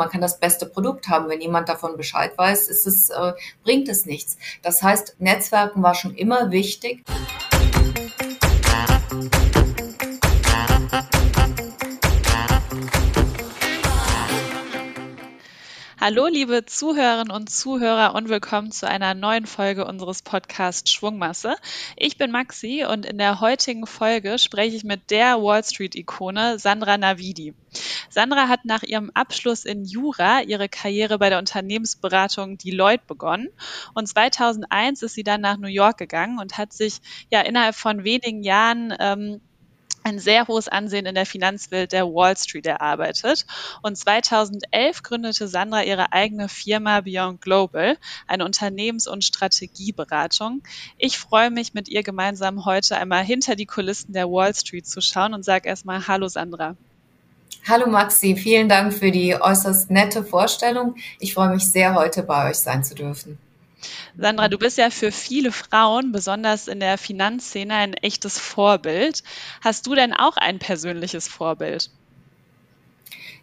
Man kann das beste Produkt haben. Wenn jemand davon Bescheid weiß, ist es, äh, bringt es nichts. Das heißt, Netzwerken war schon immer wichtig. Hallo, liebe Zuhörerinnen und Zuhörer und willkommen zu einer neuen Folge unseres Podcasts Schwungmasse. Ich bin Maxi und in der heutigen Folge spreche ich mit der Wall Street-Ikone Sandra Navidi. Sandra hat nach ihrem Abschluss in Jura ihre Karriere bei der Unternehmensberatung Deloitte begonnen und 2001 ist sie dann nach New York gegangen und hat sich ja innerhalb von wenigen Jahren ähm, ein sehr hohes Ansehen in der Finanzwelt der Wall Street erarbeitet. Und 2011 gründete Sandra ihre eigene Firma Beyond Global, eine Unternehmens- und Strategieberatung. Ich freue mich, mit ihr gemeinsam heute einmal hinter die Kulissen der Wall Street zu schauen und sage erstmal Hallo Sandra. Hallo Maxi, vielen Dank für die äußerst nette Vorstellung. Ich freue mich sehr, heute bei euch sein zu dürfen. Sandra, du bist ja für viele Frauen, besonders in der Finanzszene, ein echtes Vorbild. Hast du denn auch ein persönliches Vorbild?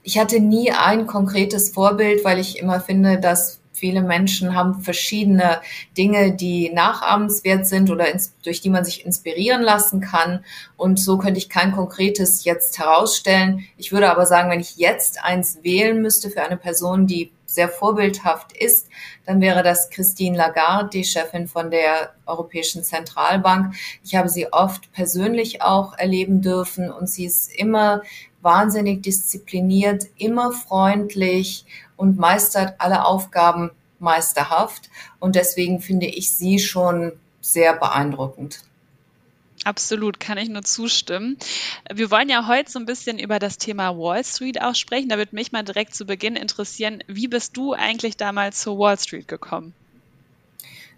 Ich hatte nie ein konkretes Vorbild, weil ich immer finde, dass viele Menschen haben verschiedene Dinge, die nachahmenswert sind oder ins, durch die man sich inspirieren lassen kann. Und so könnte ich kein konkretes jetzt herausstellen. Ich würde aber sagen, wenn ich jetzt eins wählen müsste für eine Person, die sehr vorbildhaft ist, dann wäre das Christine Lagarde, die Chefin von der Europäischen Zentralbank. Ich habe sie oft persönlich auch erleben dürfen und sie ist immer wahnsinnig diszipliniert, immer freundlich und meistert alle Aufgaben meisterhaft. Und deswegen finde ich sie schon sehr beeindruckend. Absolut, kann ich nur zustimmen. Wir wollen ja heute so ein bisschen über das Thema Wall Street auch sprechen. Da würde mich mal direkt zu Beginn interessieren, wie bist du eigentlich damals zur Wall Street gekommen?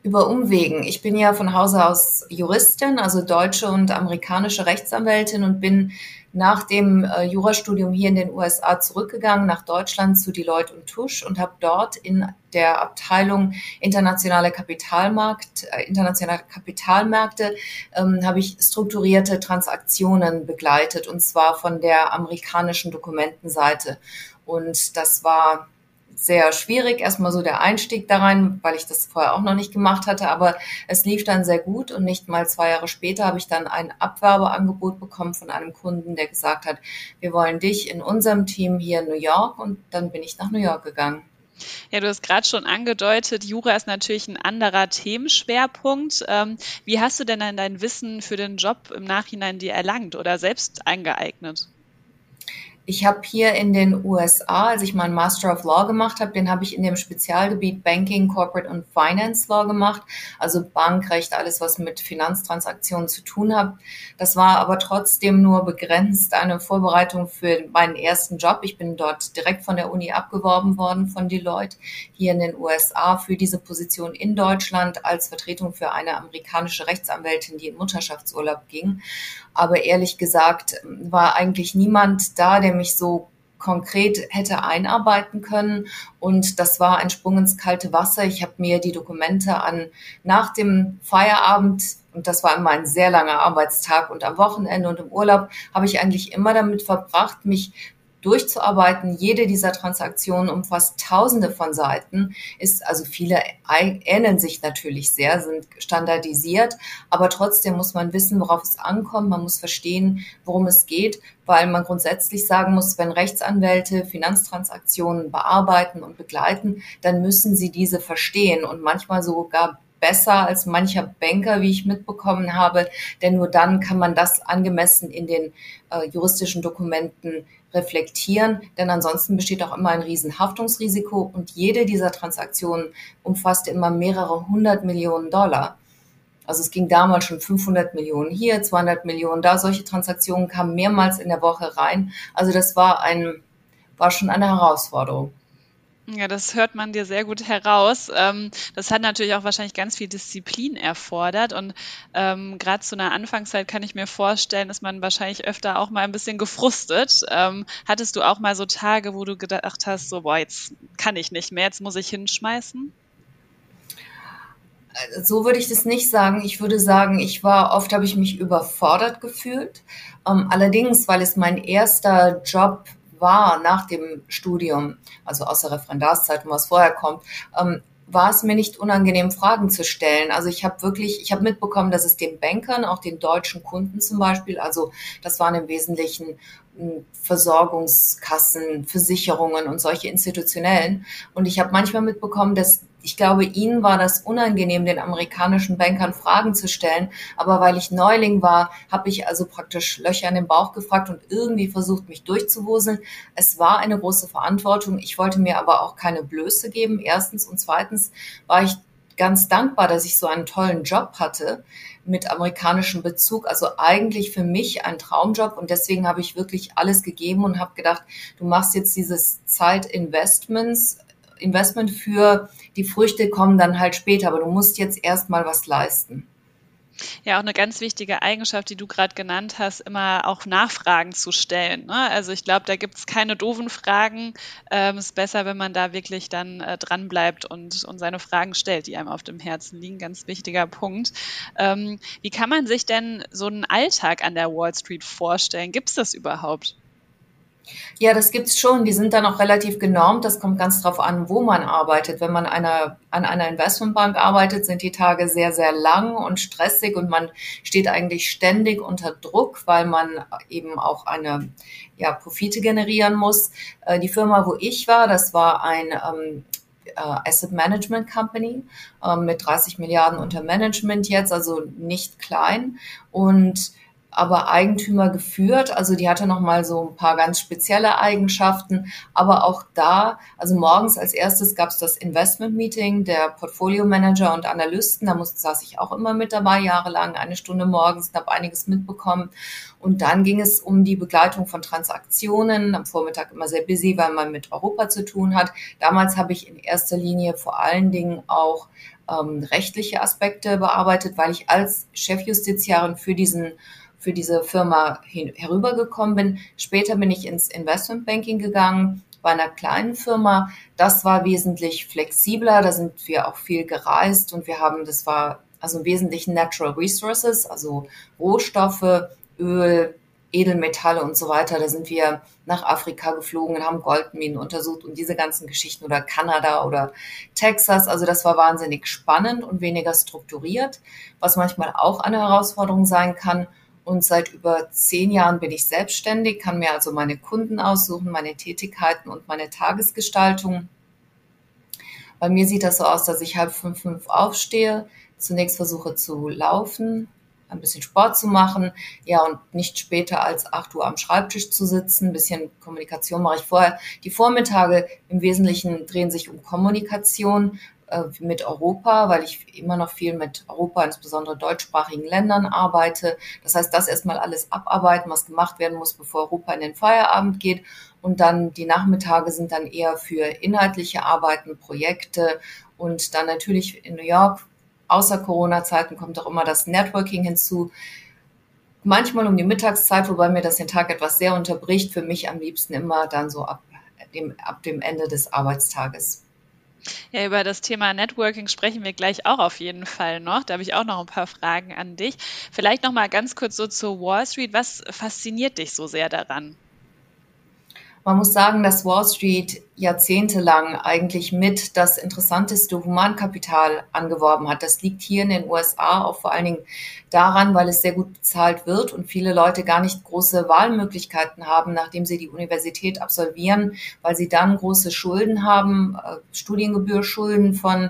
Über Umwegen. Ich bin ja von Hause aus Juristin, also deutsche und amerikanische Rechtsanwältin und bin nach dem äh, Jurastudium hier in den USA zurückgegangen nach Deutschland zu Deloitte und Tusch und habe dort in der Abteilung internationale Kapitalmarkt, äh, internationale Kapitalmärkte ähm, habe ich strukturierte Transaktionen begleitet und zwar von der amerikanischen Dokumentenseite. Und das war sehr schwierig, erstmal so der Einstieg da rein, weil ich das vorher auch noch nicht gemacht hatte, aber es lief dann sehr gut und nicht mal zwei Jahre später habe ich dann ein Abwerbeangebot bekommen von einem Kunden, der gesagt hat, wir wollen dich in unserem Team hier in New York und dann bin ich nach New York gegangen. Ja, du hast gerade schon angedeutet, Jura ist natürlich ein anderer Themenschwerpunkt. Ähm, wie hast du denn dein Wissen für den Job im Nachhinein dir erlangt oder selbst eingeeignet? Ich habe hier in den USA, als ich meinen Master of Law gemacht habe, den habe ich in dem Spezialgebiet Banking, Corporate und Finance Law gemacht, also Bankrecht, alles was mit Finanztransaktionen zu tun hat. Das war aber trotzdem nur begrenzt eine Vorbereitung für meinen ersten Job. Ich bin dort direkt von der Uni abgeworben worden von Deloitte hier in den USA für diese Position in Deutschland als Vertretung für eine amerikanische Rechtsanwältin, die in Mutterschaftsurlaub ging. Aber ehrlich gesagt war eigentlich niemand da, der mich so konkret hätte einarbeiten können. Und das war ein Sprung ins kalte Wasser. Ich habe mir die Dokumente an nach dem Feierabend, und das war immer ein sehr langer Arbeitstag und am Wochenende und im Urlaub, habe ich eigentlich immer damit verbracht, mich durchzuarbeiten. Jede dieser Transaktionen umfasst tausende von Seiten, ist also viele ähneln sich natürlich sehr, sind standardisiert, aber trotzdem muss man wissen, worauf es ankommt. Man muss verstehen, worum es geht, weil man grundsätzlich sagen muss, wenn Rechtsanwälte Finanztransaktionen bearbeiten und begleiten, dann müssen sie diese verstehen und manchmal sogar besser als mancher Banker, wie ich mitbekommen habe, denn nur dann kann man das angemessen in den äh, juristischen Dokumenten reflektieren, denn ansonsten besteht auch immer ein Riesenhaftungsrisiko und jede dieser Transaktionen umfasste immer mehrere hundert Millionen Dollar. Also es ging damals schon 500 Millionen hier, 200 Millionen da. Solche Transaktionen kamen mehrmals in der Woche rein. Also das war ein, war schon eine Herausforderung. Ja, das hört man dir sehr gut heraus. Ähm, das hat natürlich auch wahrscheinlich ganz viel Disziplin erfordert. Und ähm, gerade zu einer Anfangszeit kann ich mir vorstellen, ist man wahrscheinlich öfter auch mal ein bisschen gefrustet. Ähm, hattest du auch mal so Tage, wo du gedacht hast, so, boah, jetzt kann ich nicht mehr, jetzt muss ich hinschmeißen? so würde ich das nicht sagen. Ich würde sagen, ich war oft habe ich mich überfordert gefühlt. Ähm, allerdings, weil es mein erster Job war nach dem Studium, also außer Referendarszeit und was vorher kommt, ähm, war es mir nicht unangenehm, Fragen zu stellen. Also ich habe wirklich, ich habe mitbekommen, dass es den Bankern, auch den deutschen Kunden zum Beispiel, also das waren im Wesentlichen Versorgungskassen, Versicherungen und solche institutionellen. Und ich habe manchmal mitbekommen, dass ich glaube, ihnen war das unangenehm, den amerikanischen Bankern Fragen zu stellen. Aber weil ich Neuling war, habe ich also praktisch Löcher in den Bauch gefragt und irgendwie versucht, mich durchzuwuseln. Es war eine große Verantwortung. Ich wollte mir aber auch keine Blöße geben. Erstens und zweitens war ich ganz dankbar, dass ich so einen tollen Job hatte mit amerikanischem Bezug. Also eigentlich für mich ein Traumjob und deswegen habe ich wirklich alles gegeben und habe gedacht, du machst jetzt dieses Zeitinvestments Investment für die Früchte kommen dann halt später, aber du musst jetzt erstmal was leisten. Ja, auch eine ganz wichtige Eigenschaft, die du gerade genannt hast, immer auch Nachfragen zu stellen. Ne? Also ich glaube, da gibt es keine doofen Fragen. Ähm, es ist besser, wenn man da wirklich dann äh, dran bleibt und, und seine Fragen stellt, die einem auf dem Herzen liegen. Ganz wichtiger Punkt. Ähm, wie kann man sich denn so einen Alltag an der Wall Street vorstellen? Gibt es das überhaupt? Ja, das gibt's schon. Die sind dann auch relativ genormt. Das kommt ganz drauf an, wo man arbeitet. Wenn man einer, an einer Investmentbank arbeitet, sind die Tage sehr, sehr lang und stressig und man steht eigentlich ständig unter Druck, weil man eben auch eine, ja, Profite generieren muss. Äh, die Firma, wo ich war, das war ein, ähm, äh, Asset Management Company äh, mit 30 Milliarden unter Management jetzt, also nicht klein. Und aber Eigentümer geführt. Also die hatte noch mal so ein paar ganz spezielle Eigenschaften. Aber auch da, also morgens als erstes gab es das Investment Meeting der Portfolio Manager und Analysten. Da musste, saß ich auch immer mit dabei, jahrelang, eine Stunde morgens habe einiges mitbekommen. Und dann ging es um die Begleitung von Transaktionen. Am Vormittag immer sehr busy, weil man mit Europa zu tun hat. Damals habe ich in erster Linie vor allen Dingen auch ähm, rechtliche Aspekte bearbeitet, weil ich als Chefjustiziarin für diesen für diese Firma hin, herübergekommen bin. Später bin ich ins Investmentbanking gegangen bei einer kleinen Firma. Das war wesentlich flexibler. Da sind wir auch viel gereist und wir haben, das war also im Wesentlichen Natural Resources, also Rohstoffe, Öl, Edelmetalle und so weiter. Da sind wir nach Afrika geflogen und haben Goldminen untersucht und diese ganzen Geschichten oder Kanada oder Texas. Also das war wahnsinnig spannend und weniger strukturiert, was manchmal auch eine Herausforderung sein kann. Und seit über zehn Jahren bin ich selbstständig, kann mir also meine Kunden aussuchen, meine Tätigkeiten und meine Tagesgestaltung. Bei mir sieht das so aus, dass ich halb fünf, fünf aufstehe, zunächst versuche zu laufen, ein bisschen Sport zu machen, ja, und nicht später als acht Uhr am Schreibtisch zu sitzen. Ein bisschen Kommunikation mache ich vorher. Die Vormittage im Wesentlichen drehen sich um Kommunikation, äh, mit Europa, weil ich immer noch viel mit Europa, insbesondere deutschsprachigen Ländern arbeite. Das heißt, das erstmal alles abarbeiten, was gemacht werden muss, bevor Europa in den Feierabend geht. Und dann die Nachmittage sind dann eher für inhaltliche Arbeiten, Projekte und dann natürlich in New York. Außer Corona-Zeiten kommt auch immer das Networking hinzu. Manchmal um die Mittagszeit, wobei mir das den Tag etwas sehr unterbricht. Für mich am liebsten immer dann so ab dem, ab dem Ende des Arbeitstages. Ja, über das Thema Networking sprechen wir gleich auch auf jeden Fall noch. Da habe ich auch noch ein paar Fragen an dich. Vielleicht noch mal ganz kurz so zur Wall Street. Was fasziniert dich so sehr daran? Man muss sagen, dass Wall Street jahrzehntelang eigentlich mit das interessanteste Humankapital angeworben hat. Das liegt hier in den USA auch vor allen Dingen daran, weil es sehr gut bezahlt wird und viele Leute gar nicht große Wahlmöglichkeiten haben, nachdem sie die Universität absolvieren, weil sie dann große Schulden haben, äh, Studiengebührschulden von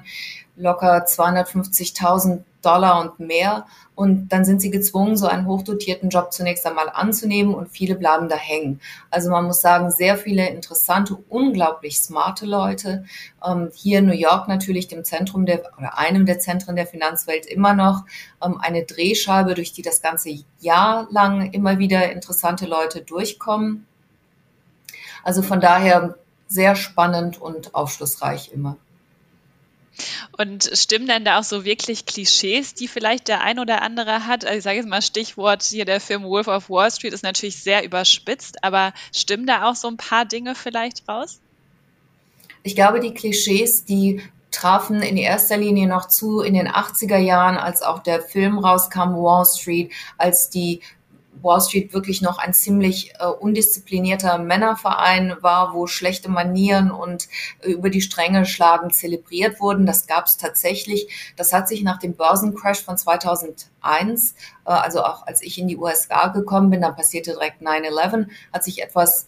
locker 250.000 Dollar und mehr. Und dann sind sie gezwungen, so einen hochdotierten Job zunächst einmal anzunehmen und viele bleiben da hängen. Also man muss sagen, sehr viele interessante, unglaublich smarte Leute. Ähm, hier in New York natürlich dem Zentrum der oder einem der Zentren der Finanzwelt immer noch ähm, eine Drehscheibe, durch die das ganze Jahr lang immer wieder interessante Leute durchkommen. Also von daher sehr spannend und aufschlussreich immer. Und stimmen denn da auch so wirklich Klischees, die vielleicht der ein oder andere hat? Also ich sage jetzt mal Stichwort hier der Film Wolf of Wall Street ist natürlich sehr überspitzt, aber stimmen da auch so ein paar Dinge vielleicht raus? Ich glaube, die Klischees, die trafen in erster Linie noch zu in den 80er Jahren, als auch der Film rauskam, Wall Street, als die Wall Street wirklich noch ein ziemlich äh, undisziplinierter Männerverein war, wo schlechte Manieren und äh, über die Stränge schlagen zelebriert wurden. Das gab es tatsächlich. Das hat sich nach dem Börsencrash von 2001, äh, also auch als ich in die USA gekommen bin, dann passierte direkt 9-11, hat sich etwas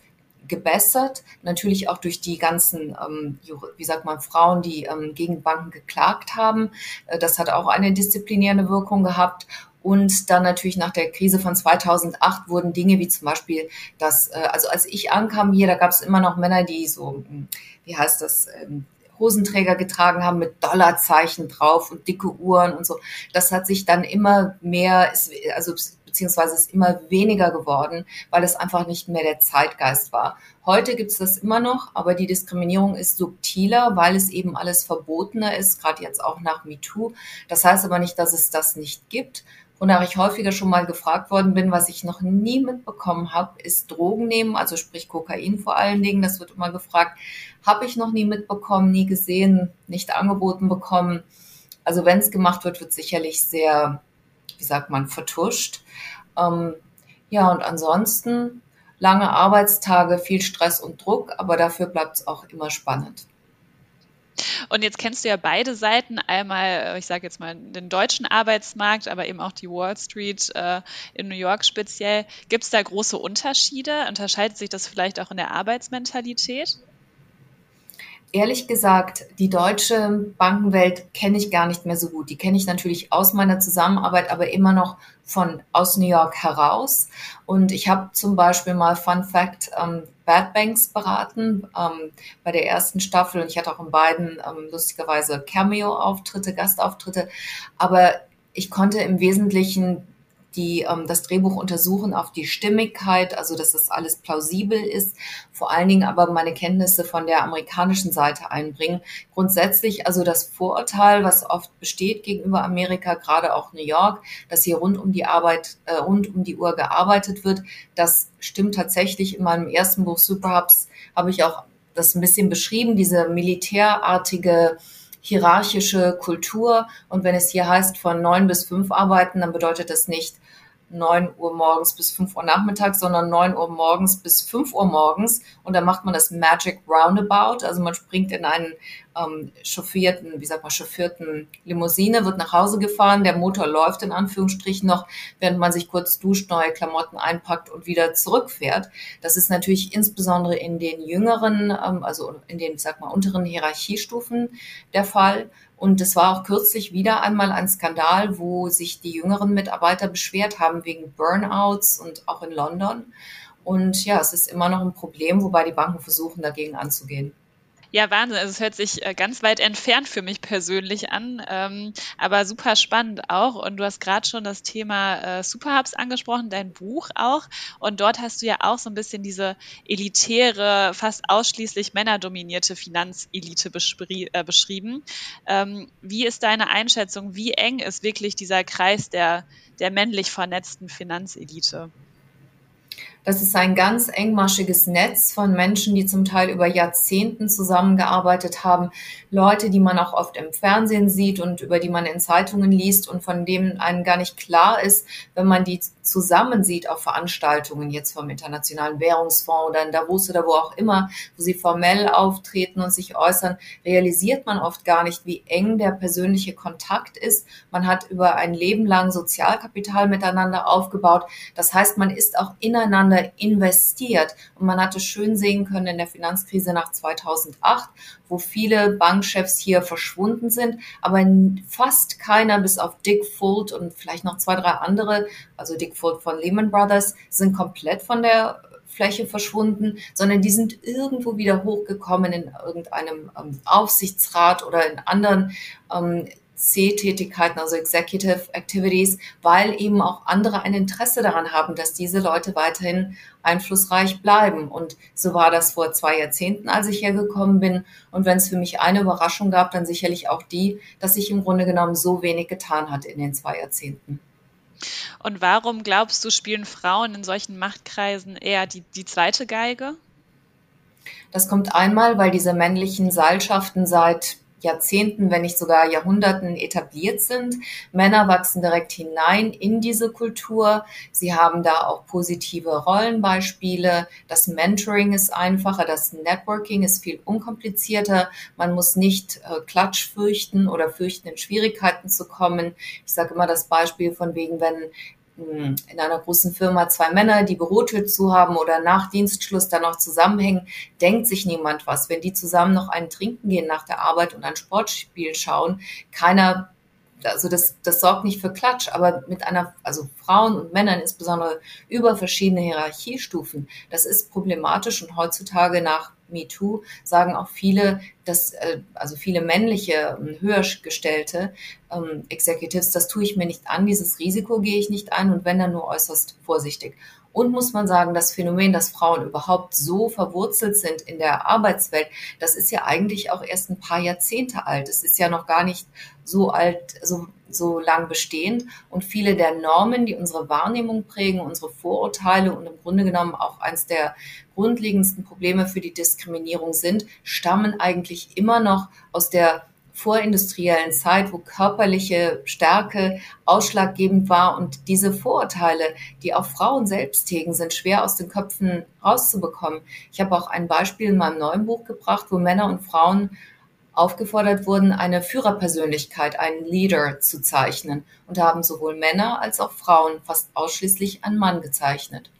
gebessert, natürlich auch durch die ganzen, ähm, wie sagt man, Frauen, die ähm, gegen Banken geklagt haben. Äh, das hat auch eine disziplinierende Wirkung gehabt. Und dann natürlich nach der Krise von 2008 wurden Dinge wie zum Beispiel, dass, äh, also als ich ankam hier, da gab es immer noch Männer, die so, hm, wie heißt das, ähm, Hosenträger getragen haben mit Dollarzeichen drauf und dicke Uhren und so. Das hat sich dann immer mehr, also beziehungsweise ist immer weniger geworden, weil es einfach nicht mehr der Zeitgeist war. Heute gibt es das immer noch, aber die Diskriminierung ist subtiler, weil es eben alles verbotener ist, gerade jetzt auch nach MeToo. Das heißt aber nicht, dass es das nicht gibt. Wonach ich häufiger schon mal gefragt worden bin, was ich noch nie mitbekommen habe, ist Drogen nehmen, also sprich Kokain vor allen Dingen. Das wird immer gefragt. Habe ich noch nie mitbekommen, nie gesehen, nicht angeboten bekommen. Also wenn es gemacht wird, wird sicherlich sehr, wie sagt man, vertuscht. Ähm, ja, und ansonsten lange Arbeitstage, viel Stress und Druck, aber dafür bleibt es auch immer spannend. Und jetzt kennst du ja beide Seiten, einmal, äh, ich sage jetzt mal, den deutschen Arbeitsmarkt, aber eben auch die Wall Street äh, in New York speziell. Gibt es da große Unterschiede? Unterscheidet sich das vielleicht auch in der Arbeitsmentalität? Ehrlich gesagt, die deutsche Bankenwelt kenne ich gar nicht mehr so gut. Die kenne ich natürlich aus meiner Zusammenarbeit, aber immer noch von aus New York heraus. Und ich habe zum Beispiel mal Fun Fact ähm, Bad Banks beraten ähm, bei der ersten Staffel und ich hatte auch in beiden ähm, lustigerweise Cameo-Auftritte, Gastauftritte. Aber ich konnte im Wesentlichen die ähm, das Drehbuch untersuchen auf die Stimmigkeit, also dass das alles plausibel ist, vor allen Dingen aber meine Kenntnisse von der amerikanischen Seite einbringen. Grundsätzlich also das Vorurteil, was oft besteht gegenüber Amerika, gerade auch New York, dass hier rund um die Arbeit, äh, rund um die Uhr gearbeitet wird, das stimmt tatsächlich. In meinem ersten Buch Superhubs habe ich auch das ein bisschen beschrieben, diese militärartige hierarchische Kultur. Und wenn es hier heißt, von neun bis fünf arbeiten, dann bedeutet das nicht, 9 Uhr morgens bis 5 Uhr nachmittags, sondern 9 Uhr morgens bis 5 Uhr morgens. Und dann macht man das Magic Roundabout. Also man springt in einen ähm, chauffierten, wie sagt man, chauffierten Limousine, wird nach Hause gefahren, der Motor läuft in Anführungsstrichen noch, während man sich kurz duscht, neue Klamotten einpackt und wieder zurückfährt. Das ist natürlich insbesondere in den jüngeren, ähm, also in den, sag mal, unteren Hierarchiestufen der Fall. Und es war auch kürzlich wieder einmal ein Skandal, wo sich die jüngeren Mitarbeiter beschwert haben wegen Burnouts und auch in London. Und ja, es ist immer noch ein Problem, wobei die Banken versuchen, dagegen anzugehen. Ja, Wahnsinn. Also es hört sich äh, ganz weit entfernt für mich persönlich an, ähm, aber super spannend auch. Und du hast gerade schon das Thema äh, Superhubs angesprochen, dein Buch auch. Und dort hast du ja auch so ein bisschen diese elitäre, fast ausschließlich männerdominierte Finanzelite äh, beschrieben. Ähm, wie ist deine Einschätzung? Wie eng ist wirklich dieser Kreis der, der männlich vernetzten Finanzelite? Das ist ein ganz engmaschiges Netz von Menschen, die zum Teil über Jahrzehnten zusammengearbeitet haben. Leute, die man auch oft im Fernsehen sieht und über die man in Zeitungen liest und von denen einem gar nicht klar ist, wenn man die zusammen sieht auf Veranstaltungen jetzt vom Internationalen Währungsfonds oder in Davos oder wo auch immer, wo sie formell auftreten und sich äußern, realisiert man oft gar nicht, wie eng der persönliche Kontakt ist. Man hat über ein Leben lang Sozialkapital miteinander aufgebaut. Das heißt, man ist auch ineinander investiert. Und man hatte schön sehen können in der Finanzkrise nach 2008, wo viele Bankchefs hier verschwunden sind, aber fast keiner, bis auf Dick Fuld und vielleicht noch zwei, drei andere, also Dick Fuld von Lehman Brothers, sind komplett von der Fläche verschwunden, sondern die sind irgendwo wieder hochgekommen in irgendeinem ähm, Aufsichtsrat oder in anderen ähm, C-Tätigkeiten, also Executive Activities, weil eben auch andere ein Interesse daran haben, dass diese Leute weiterhin einflussreich bleiben. Und so war das vor zwei Jahrzehnten, als ich hergekommen bin. Und wenn es für mich eine Überraschung gab, dann sicherlich auch die, dass sich im Grunde genommen so wenig getan hat in den zwei Jahrzehnten. Und warum glaubst du, spielen Frauen in solchen Machtkreisen eher die, die zweite Geige? Das kommt einmal, weil diese männlichen Seilschaften seit Jahrzehnten, wenn nicht sogar Jahrhunderten etabliert sind. Männer wachsen direkt hinein in diese Kultur. Sie haben da auch positive Rollenbeispiele. Das Mentoring ist einfacher, das Networking ist viel unkomplizierter. Man muss nicht äh, Klatsch fürchten oder fürchten, in Schwierigkeiten zu kommen. Ich sage immer das Beispiel von wegen, wenn in einer großen Firma zwei Männer die Bürotür zu haben oder nach Dienstschluss dann noch zusammenhängen, denkt sich niemand was. Wenn die zusammen noch einen trinken gehen nach der Arbeit und ein Sportspiel schauen, keiner also das, das sorgt nicht für Klatsch, aber mit einer, also Frauen und Männern insbesondere über verschiedene Hierarchiestufen, das ist problematisch und heutzutage nach MeToo sagen auch viele, dass, äh, also viele männliche, ähm, höher gestellte ähm, Executives, das tue ich mir nicht an, dieses Risiko gehe ich nicht ein und wenn dann nur äußerst vorsichtig. Und muss man sagen, das Phänomen, dass Frauen überhaupt so verwurzelt sind in der Arbeitswelt, das ist ja eigentlich auch erst ein paar Jahrzehnte alt. Es ist ja noch gar nicht so alt, so, so lang bestehend. Und viele der Normen, die unsere Wahrnehmung prägen, unsere Vorurteile und im Grunde genommen auch eins der grundlegendsten Probleme für die Diskriminierung sind, stammen eigentlich immer noch aus der vorindustriellen Zeit, wo körperliche Stärke ausschlaggebend war und diese Vorurteile, die auch Frauen selbst hegen, sind schwer aus den Köpfen rauszubekommen. Ich habe auch ein Beispiel in meinem neuen Buch gebracht, wo Männer und Frauen aufgefordert wurden, eine Führerpersönlichkeit, einen Leader zu zeichnen. Und haben sowohl Männer als auch Frauen fast ausschließlich einen Mann gezeichnet.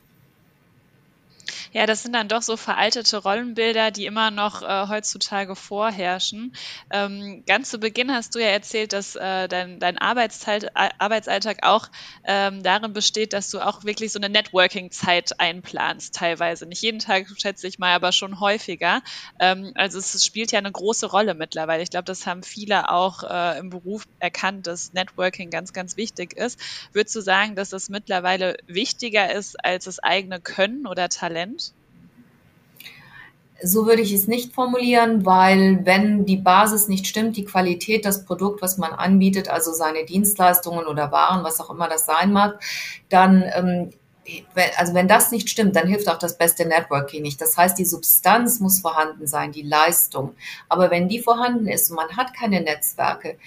Ja, das sind dann doch so veraltete Rollenbilder, die immer noch äh, heutzutage vorherrschen. Ähm, ganz zu Beginn hast du ja erzählt, dass äh, dein, dein Arbeitszeit, Arbeitsalltag auch ähm, darin besteht, dass du auch wirklich so eine Networking-Zeit einplanst, teilweise. Nicht jeden Tag, schätze ich mal, aber schon häufiger. Ähm, also es spielt ja eine große Rolle mittlerweile. Ich glaube, das haben viele auch äh, im Beruf erkannt, dass Networking ganz, ganz wichtig ist. Würdest du sagen, dass das mittlerweile wichtiger ist als das eigene Können oder Talent? So würde ich es nicht formulieren, weil wenn die Basis nicht stimmt, die Qualität, das Produkt, was man anbietet, also seine Dienstleistungen oder Waren, was auch immer das sein mag, dann ähm, also wenn das nicht stimmt, dann hilft auch das beste Networking nicht. Das heißt, die Substanz muss vorhanden sein, die Leistung. Aber wenn die vorhanden ist und man hat keine Netzwerke,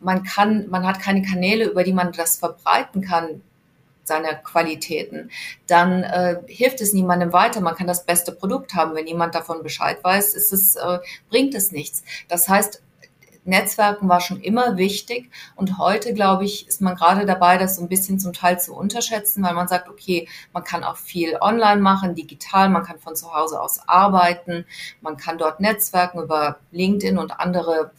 man kann, man hat keine Kanäle, über die man das verbreiten kann, seiner Qualitäten, dann äh, hilft es niemandem weiter. Man kann das beste Produkt haben. Wenn niemand davon Bescheid weiß, ist es, äh, bringt es nichts. Das heißt, Netzwerken war schon immer wichtig und heute, glaube ich, ist man gerade dabei, das so ein bisschen zum Teil zu unterschätzen, weil man sagt, okay, man kann auch viel online machen, digital, man kann von zu Hause aus arbeiten, man kann dort Netzwerken über LinkedIn und andere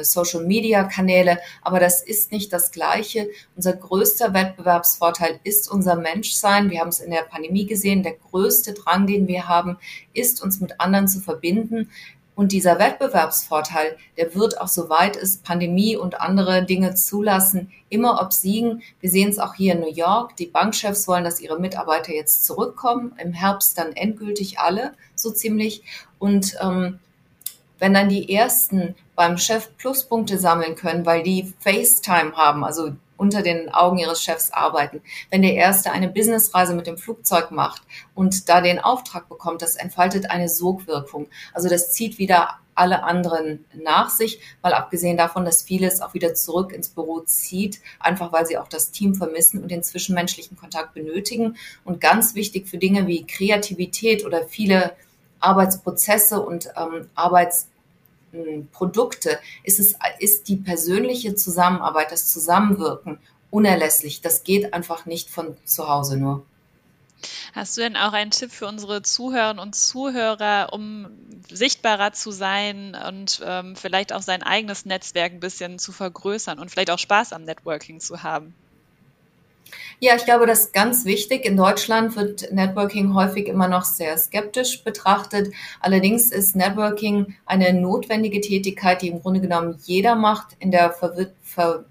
Social-Media-Kanäle, aber das ist nicht das Gleiche. Unser größter Wettbewerbsvorteil ist unser Menschsein. Wir haben es in der Pandemie gesehen. Der größte Drang, den wir haben, ist, uns mit anderen zu verbinden. Und dieser Wettbewerbsvorteil, der wird auch soweit es Pandemie und andere Dinge zulassen, immer obsiegen. Wir sehen es auch hier in New York. Die Bankchefs wollen, dass ihre Mitarbeiter jetzt zurückkommen. Im Herbst dann endgültig alle, so ziemlich. Und ähm, wenn dann die ersten beim Chef Pluspunkte sammeln können, weil die FaceTime haben, also unter den Augen ihres Chefs arbeiten. Wenn der Erste eine Businessreise mit dem Flugzeug macht und da den Auftrag bekommt, das entfaltet eine Sogwirkung. Also das zieht wieder alle anderen nach sich, mal abgesehen davon, dass vieles auch wieder zurück ins Büro zieht, einfach weil sie auch das Team vermissen und den zwischenmenschlichen Kontakt benötigen. Und ganz wichtig für Dinge wie Kreativität oder viele Arbeitsprozesse und ähm, Arbeits Produkte ist es, ist die persönliche Zusammenarbeit, das Zusammenwirken unerlässlich. Das geht einfach nicht von zu Hause nur. Hast du denn auch einen Tipp für unsere Zuhörerinnen und Zuhörer, um sichtbarer zu sein und ähm, vielleicht auch sein eigenes Netzwerk ein bisschen zu vergrößern und vielleicht auch Spaß am Networking zu haben? Ja, ich glaube, das ist ganz wichtig. In Deutschland wird Networking häufig immer noch sehr skeptisch betrachtet. Allerdings ist Networking eine notwendige Tätigkeit, die im Grunde genommen jeder macht in der Ver,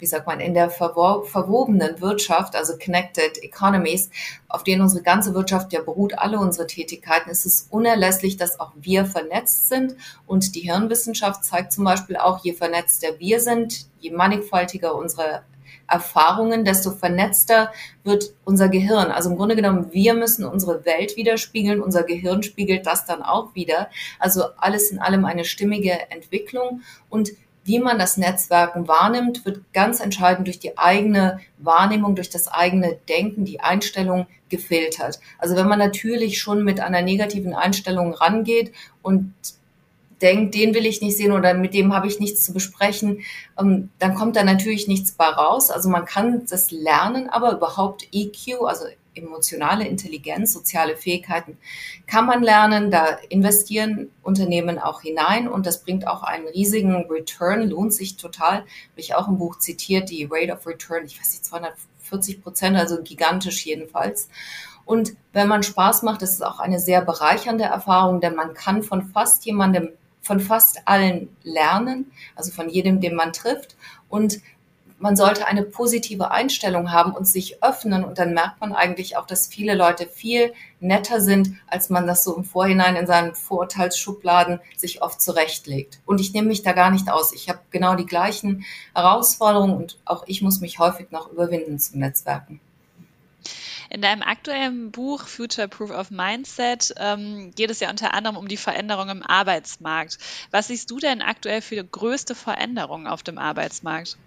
wie sagt man, in der verwobenen Wirtschaft, also Connected Economies, auf denen unsere ganze Wirtschaft ja beruht, alle unsere Tätigkeiten, ist es unerlässlich, dass auch wir vernetzt sind. Und die Hirnwissenschaft zeigt zum Beispiel auch, je vernetzter wir sind, je mannigfaltiger unsere Erfahrungen, desto vernetzter wird unser Gehirn. Also im Grunde genommen, wir müssen unsere Welt widerspiegeln, unser Gehirn spiegelt das dann auch wieder. Also alles in allem eine stimmige Entwicklung und wie man das Netzwerken wahrnimmt, wird ganz entscheidend durch die eigene Wahrnehmung, durch das eigene Denken, die Einstellung gefiltert. Also wenn man natürlich schon mit einer negativen Einstellung rangeht und denkt, den will ich nicht sehen oder mit dem habe ich nichts zu besprechen, ähm, dann kommt da natürlich nichts bei raus. Also man kann das lernen, aber überhaupt EQ, also emotionale Intelligenz, soziale Fähigkeiten kann man lernen. Da investieren Unternehmen auch hinein und das bringt auch einen riesigen Return, lohnt sich total. Habe ich auch im Buch zitiert, die Rate of Return, ich weiß nicht, 240 Prozent, also gigantisch jedenfalls. Und wenn man Spaß macht, ist es auch eine sehr bereichernde Erfahrung, denn man kann von fast jemandem von fast allen lernen, also von jedem, den man trifft. Und man sollte eine positive Einstellung haben und sich öffnen. Und dann merkt man eigentlich auch, dass viele Leute viel netter sind, als man das so im Vorhinein in seinen Vorurteilsschubladen sich oft zurechtlegt. Und ich nehme mich da gar nicht aus. Ich habe genau die gleichen Herausforderungen und auch ich muss mich häufig noch überwinden zum Netzwerken. In deinem aktuellen Buch Future Proof of Mindset ähm, geht es ja unter anderem um die Veränderung im Arbeitsmarkt. Was siehst du denn aktuell für die größte Veränderung auf dem Arbeitsmarkt?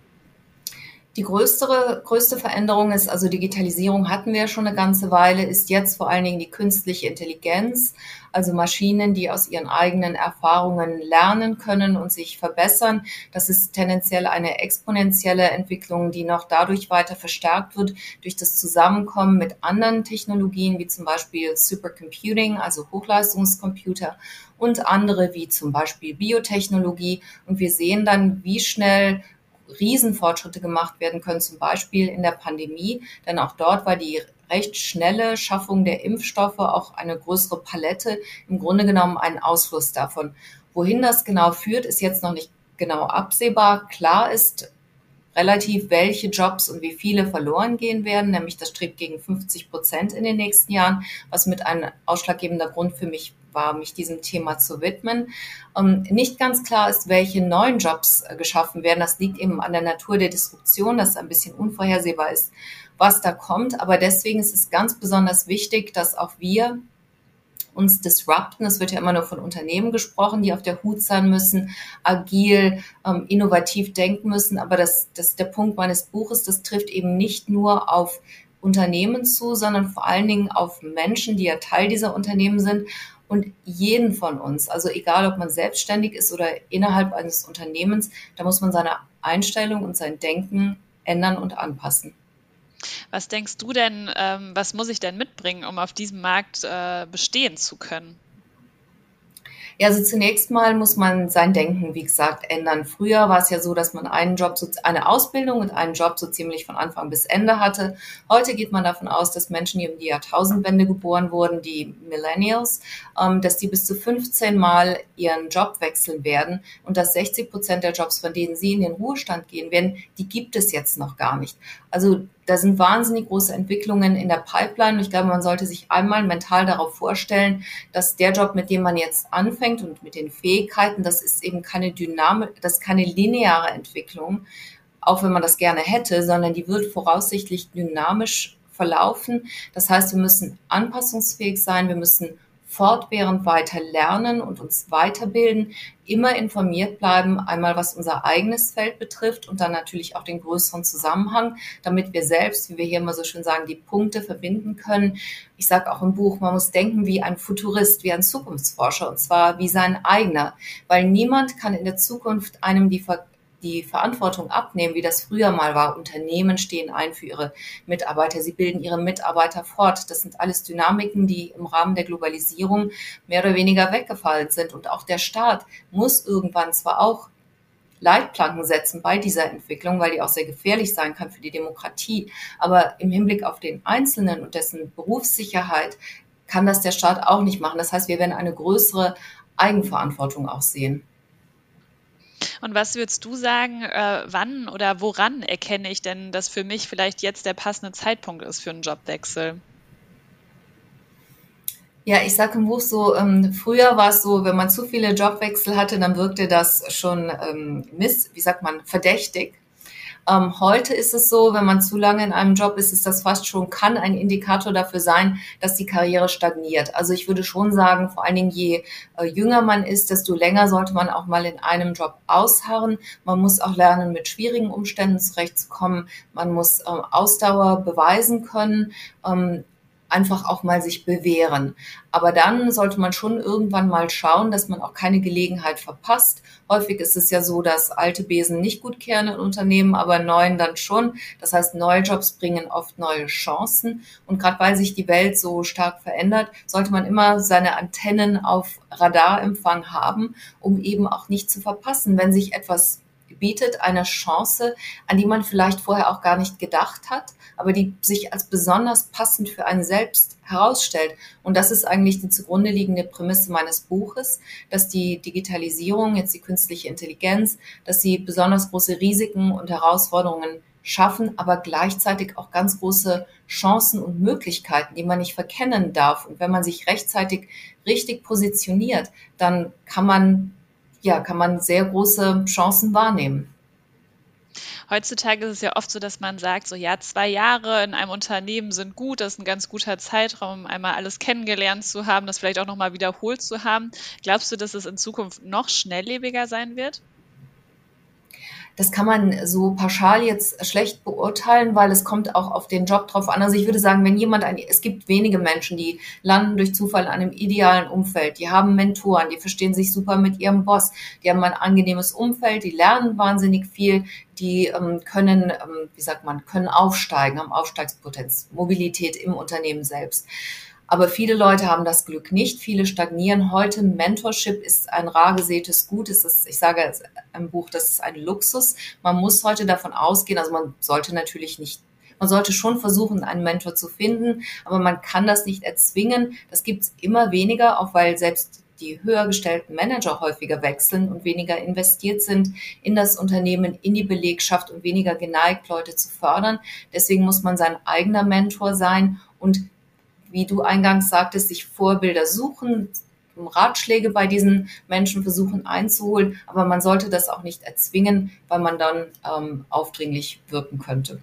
Die größere, größte Veränderung ist, also Digitalisierung hatten wir schon eine ganze Weile, ist jetzt vor allen Dingen die künstliche Intelligenz, also Maschinen, die aus ihren eigenen Erfahrungen lernen können und sich verbessern. Das ist tendenziell eine exponentielle Entwicklung, die noch dadurch weiter verstärkt wird durch das Zusammenkommen mit anderen Technologien, wie zum Beispiel Supercomputing, also Hochleistungscomputer und andere wie zum Beispiel Biotechnologie. Und wir sehen dann, wie schnell Riesenfortschritte gemacht werden können, zum Beispiel in der Pandemie. Denn auch dort war die recht schnelle Schaffung der Impfstoffe auch eine größere Palette, im Grunde genommen ein Ausfluss davon. Wohin das genau führt, ist jetzt noch nicht genau absehbar. Klar ist relativ, welche Jobs und wie viele verloren gehen werden, nämlich das strebt gegen 50 Prozent in den nächsten Jahren, was mit ein ausschlaggebender Grund für mich war, mich diesem Thema zu widmen. Ähm, nicht ganz klar ist, welche neuen Jobs äh, geschaffen werden. Das liegt eben an der Natur der Disruption, dass ein bisschen unvorhersehbar ist, was da kommt. Aber deswegen ist es ganz besonders wichtig, dass auch wir uns disrupten. Es wird ja immer nur von Unternehmen gesprochen, die auf der Hut sein müssen, agil, ähm, innovativ denken müssen. Aber das, das der Punkt meines Buches, das trifft eben nicht nur auf Unternehmen zu, sondern vor allen Dingen auf Menschen, die ja Teil dieser Unternehmen sind und jeden von uns, also egal ob man selbstständig ist oder innerhalb eines Unternehmens, da muss man seine Einstellung und sein Denken ändern und anpassen. Was denkst du denn, ähm, was muss ich denn mitbringen, um auf diesem Markt äh, bestehen zu können? Ja, also zunächst mal muss man sein Denken, wie gesagt, ändern. Früher war es ja so, dass man einen Job, eine Ausbildung und einen Job so ziemlich von Anfang bis Ende hatte. Heute geht man davon aus, dass Menschen, die um die Jahrtausendwende geboren wurden, die Millennials, ähm, dass die bis zu 15 Mal ihren Job wechseln werden und dass 60 Prozent der Jobs, von denen sie in den Ruhestand gehen werden, die gibt es jetzt noch gar nicht. Also da sind wahnsinnig große Entwicklungen in der Pipeline. Ich glaube, man sollte sich einmal mental darauf vorstellen, dass der Job, mit dem man jetzt anfängt und mit den Fähigkeiten, das ist eben keine Dynamik, das ist keine lineare Entwicklung, auch wenn man das gerne hätte, sondern die wird voraussichtlich dynamisch verlaufen. Das heißt, wir müssen anpassungsfähig sein, wir müssen fortwährend weiter lernen und uns weiterbilden, immer informiert bleiben, einmal was unser eigenes Feld betrifft und dann natürlich auch den größeren Zusammenhang, damit wir selbst, wie wir hier immer so schön sagen, die Punkte verbinden können. Ich sage auch im Buch, man muss denken wie ein Futurist, wie ein Zukunftsforscher und zwar wie sein eigener, weil niemand kann in der Zukunft einem die die Verantwortung abnehmen, wie das früher mal war. Unternehmen stehen ein für ihre Mitarbeiter, sie bilden ihre Mitarbeiter fort. Das sind alles Dynamiken, die im Rahmen der Globalisierung mehr oder weniger weggefallen sind. Und auch der Staat muss irgendwann zwar auch Leitplanken setzen bei dieser Entwicklung, weil die auch sehr gefährlich sein kann für die Demokratie. Aber im Hinblick auf den Einzelnen und dessen Berufssicherheit kann das der Staat auch nicht machen. Das heißt, wir werden eine größere Eigenverantwortung auch sehen. Und was würdest du sagen, äh, wann oder woran erkenne ich denn, dass für mich vielleicht jetzt der passende Zeitpunkt ist für einen Jobwechsel? Ja, ich sage im Buch so, ähm, früher war es so, wenn man zu viele Jobwechsel hatte, dann wirkte das schon ähm, miss, wie sagt man, verdächtig. Ähm, heute ist es so, wenn man zu lange in einem Job ist, ist das fast schon, kann ein Indikator dafür sein, dass die Karriere stagniert. Also ich würde schon sagen, vor allen Dingen je äh, jünger man ist, desto länger sollte man auch mal in einem Job ausharren. Man muss auch lernen, mit schwierigen Umständen zurechtzukommen. Man muss äh, Ausdauer beweisen können. Ähm, einfach auch mal sich bewähren. Aber dann sollte man schon irgendwann mal schauen, dass man auch keine Gelegenheit verpasst. Häufig ist es ja so, dass alte Besen nicht gut kehren in Unternehmen, aber neuen dann schon. Das heißt, neue Jobs bringen oft neue Chancen. Und gerade weil sich die Welt so stark verändert, sollte man immer seine Antennen auf Radarempfang haben, um eben auch nicht zu verpassen, wenn sich etwas bietet eine Chance, an die man vielleicht vorher auch gar nicht gedacht hat, aber die sich als besonders passend für einen selbst herausstellt. Und das ist eigentlich die zugrunde liegende Prämisse meines Buches, dass die Digitalisierung, jetzt die künstliche Intelligenz, dass sie besonders große Risiken und Herausforderungen schaffen, aber gleichzeitig auch ganz große Chancen und Möglichkeiten, die man nicht verkennen darf. Und wenn man sich rechtzeitig richtig positioniert, dann kann man ja, kann man sehr große Chancen wahrnehmen. Heutzutage ist es ja oft so, dass man sagt, so ja, zwei Jahre in einem Unternehmen sind gut, das ist ein ganz guter Zeitraum, einmal alles kennengelernt zu haben, das vielleicht auch nochmal wiederholt zu haben. Glaubst du, dass es in Zukunft noch schnelllebiger sein wird? Das kann man so pauschal jetzt schlecht beurteilen, weil es kommt auch auf den Job drauf an. Also ich würde sagen, wenn jemand, ein, es gibt wenige Menschen, die landen durch Zufall in einem idealen Umfeld, die haben Mentoren, die verstehen sich super mit ihrem Boss, die haben ein angenehmes Umfeld, die lernen wahnsinnig viel, die ähm, können, ähm, wie sagt man, können aufsteigen, haben Aufsteigspotenz, Mobilität im Unternehmen selbst. Aber viele Leute haben das Glück nicht. Viele stagnieren heute. Mentorship ist ein rar gesätes Gut. Es ist, ich sage im Buch, das ist ein Luxus. Man muss heute davon ausgehen, also man sollte natürlich nicht man sollte schon versuchen, einen Mentor zu finden, aber man kann das nicht erzwingen. Das gibt's immer weniger, auch weil selbst die höher gestellten Manager häufiger wechseln und weniger investiert sind in das Unternehmen, in die Belegschaft und weniger geneigt, Leute zu fördern. Deswegen muss man sein eigener Mentor sein und wie du eingangs sagtest, sich Vorbilder suchen, Ratschläge bei diesen Menschen versuchen einzuholen, aber man sollte das auch nicht erzwingen, weil man dann ähm, aufdringlich wirken könnte.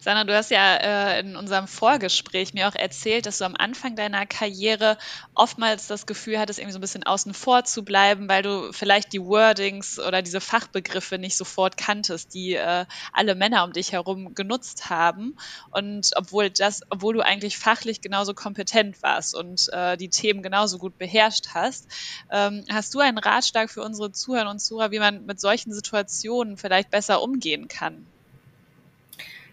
Sandra, du hast ja äh, in unserem Vorgespräch mir auch erzählt, dass du am Anfang deiner Karriere oftmals das Gefühl hattest, irgendwie so ein bisschen außen vor zu bleiben, weil du vielleicht die Wordings oder diese Fachbegriffe nicht sofort kanntest, die äh, alle Männer um dich herum genutzt haben. Und obwohl das, obwohl du eigentlich fachlich genauso kompetent warst und äh, die Themen genauso gut beherrscht hast, ähm, hast du einen Ratschlag für unsere Zuhörer und Zuhörer, wie man mit solchen Situationen vielleicht besser umgehen kann?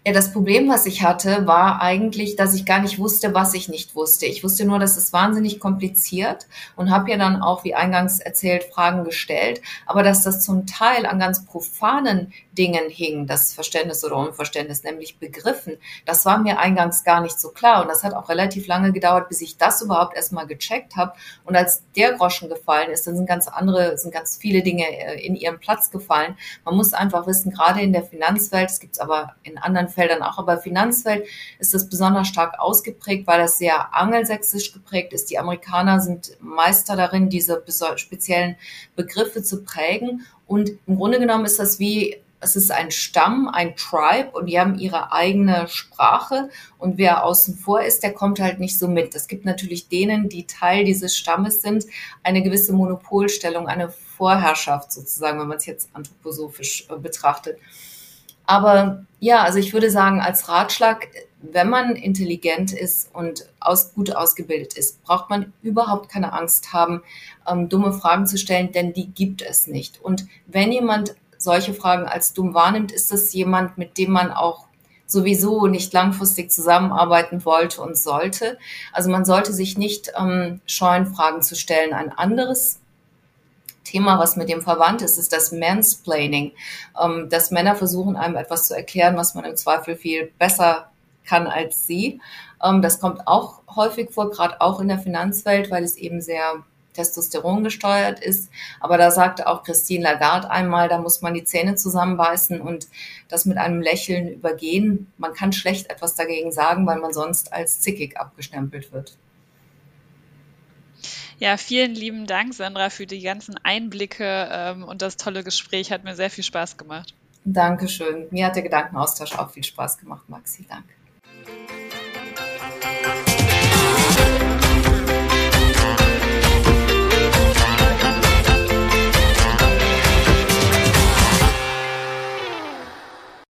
Ja, das Problem, was ich hatte, war eigentlich, dass ich gar nicht wusste, was ich nicht wusste. Ich wusste nur, dass es wahnsinnig kompliziert und habe ja dann auch, wie eingangs erzählt, Fragen gestellt. Aber dass das zum Teil an ganz profanen Dingen hing, das Verständnis oder Unverständnis, nämlich Begriffen, das war mir eingangs gar nicht so klar. Und das hat auch relativ lange gedauert, bis ich das überhaupt erstmal gecheckt habe. Und als der Groschen gefallen ist, dann sind ganz andere, sind ganz viele Dinge äh, in ihren Platz gefallen. Man muss einfach wissen, gerade in der Finanzwelt, es gibt es aber in anderen Feldern auch, aber Finanzwelt ist das besonders stark ausgeprägt, weil das sehr angelsächsisch geprägt ist. Die Amerikaner sind Meister darin, diese speziellen Begriffe zu prägen. Und im Grunde genommen ist das wie es ist ein Stamm, ein Tribe und die haben ihre eigene Sprache und wer außen vor ist, der kommt halt nicht so mit. Es gibt natürlich denen, die Teil dieses Stammes sind, eine gewisse Monopolstellung, eine Vorherrschaft sozusagen, wenn man es jetzt anthroposophisch äh, betrachtet. Aber ja, also ich würde sagen, als Ratschlag, wenn man intelligent ist und aus, gut ausgebildet ist, braucht man überhaupt keine Angst haben, ähm, dumme Fragen zu stellen, denn die gibt es nicht. Und wenn jemand solche Fragen als dumm wahrnimmt, ist das jemand, mit dem man auch sowieso nicht langfristig zusammenarbeiten wollte und sollte. Also man sollte sich nicht ähm, scheuen, Fragen zu stellen. Ein anderes Thema, was mit dem verwandt ist, ist das Mansplaining, ähm, dass Männer versuchen, einem etwas zu erklären, was man im Zweifel viel besser kann als sie. Ähm, das kommt auch häufig vor, gerade auch in der Finanzwelt, weil es eben sehr Testosteron gesteuert ist. Aber da sagte auch Christine Lagarde einmal, da muss man die Zähne zusammenbeißen und das mit einem Lächeln übergehen. Man kann schlecht etwas dagegen sagen, weil man sonst als zickig abgestempelt wird. Ja, vielen lieben Dank, Sandra, für die ganzen Einblicke ähm, und das tolle Gespräch. Hat mir sehr viel Spaß gemacht. Dankeschön. Mir hat der Gedankenaustausch auch viel Spaß gemacht, Maxi. Danke.